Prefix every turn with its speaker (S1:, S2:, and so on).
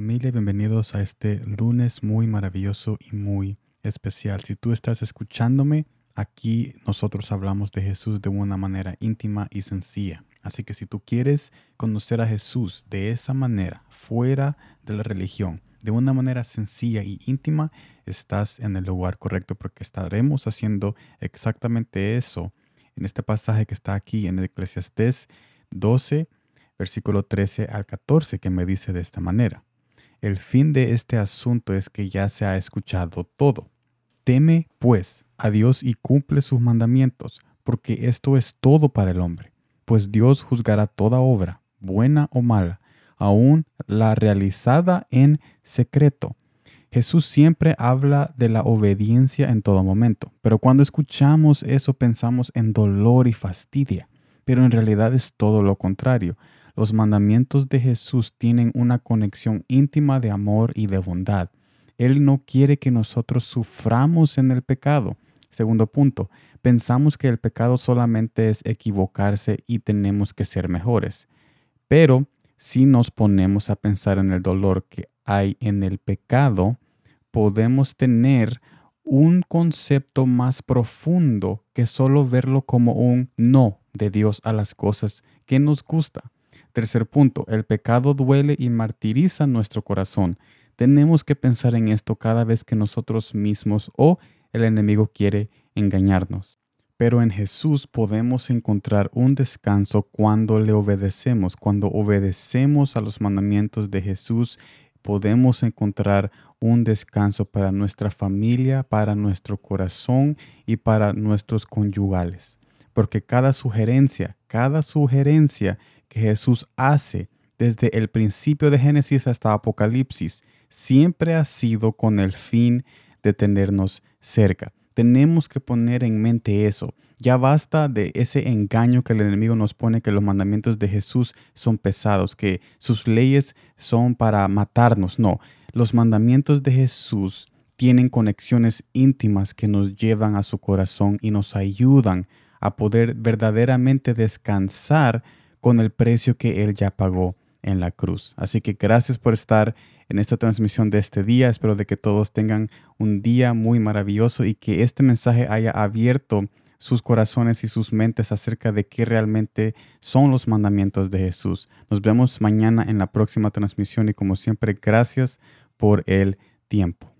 S1: familia, bienvenidos a este lunes muy maravilloso y muy especial. Si tú estás escuchándome, aquí nosotros hablamos de Jesús de una manera íntima y sencilla. Así que si tú quieres conocer a Jesús de esa manera, fuera de la religión, de una manera sencilla y íntima, estás en el lugar correcto porque estaremos haciendo exactamente eso en este pasaje que está aquí en Eclesiastés 12, versículo 13 al 14, que me dice de esta manera. El fin de este asunto es que ya se ha escuchado todo. Teme, pues, a Dios y cumple sus mandamientos, porque esto es todo para el hombre. Pues Dios juzgará toda obra, buena o mala, aun la realizada en secreto. Jesús siempre habla de la obediencia en todo momento, pero cuando escuchamos eso pensamos en dolor y fastidia, pero en realidad es todo lo contrario. Los mandamientos de Jesús tienen una conexión íntima de amor y de bondad. Él no quiere que nosotros suframos en el pecado. Segundo punto, pensamos que el pecado solamente es equivocarse y tenemos que ser mejores. Pero si nos ponemos a pensar en el dolor que hay en el pecado, podemos tener un concepto más profundo que solo verlo como un no de Dios a las cosas que nos gusta. Tercer punto, el pecado duele y martiriza nuestro corazón. Tenemos que pensar en esto cada vez que nosotros mismos o el enemigo quiere engañarnos. Pero en Jesús podemos encontrar un descanso cuando le obedecemos. Cuando obedecemos a los mandamientos de Jesús, podemos encontrar un descanso para nuestra familia, para nuestro corazón y para nuestros conyugales. Porque cada sugerencia, cada sugerencia que Jesús hace desde el principio de Génesis hasta Apocalipsis, siempre ha sido con el fin de tenernos cerca. Tenemos que poner en mente eso. Ya basta de ese engaño que el enemigo nos pone que los mandamientos de Jesús son pesados, que sus leyes son para matarnos. No, los mandamientos de Jesús tienen conexiones íntimas que nos llevan a su corazón y nos ayudan a poder verdaderamente descansar con el precio que Él ya pagó en la cruz. Así que gracias por estar en esta transmisión de este día. Espero de que todos tengan un día muy maravilloso y que este mensaje haya abierto sus corazones y sus mentes acerca de qué realmente son los mandamientos de Jesús. Nos vemos mañana en la próxima transmisión y como siempre, gracias por el tiempo.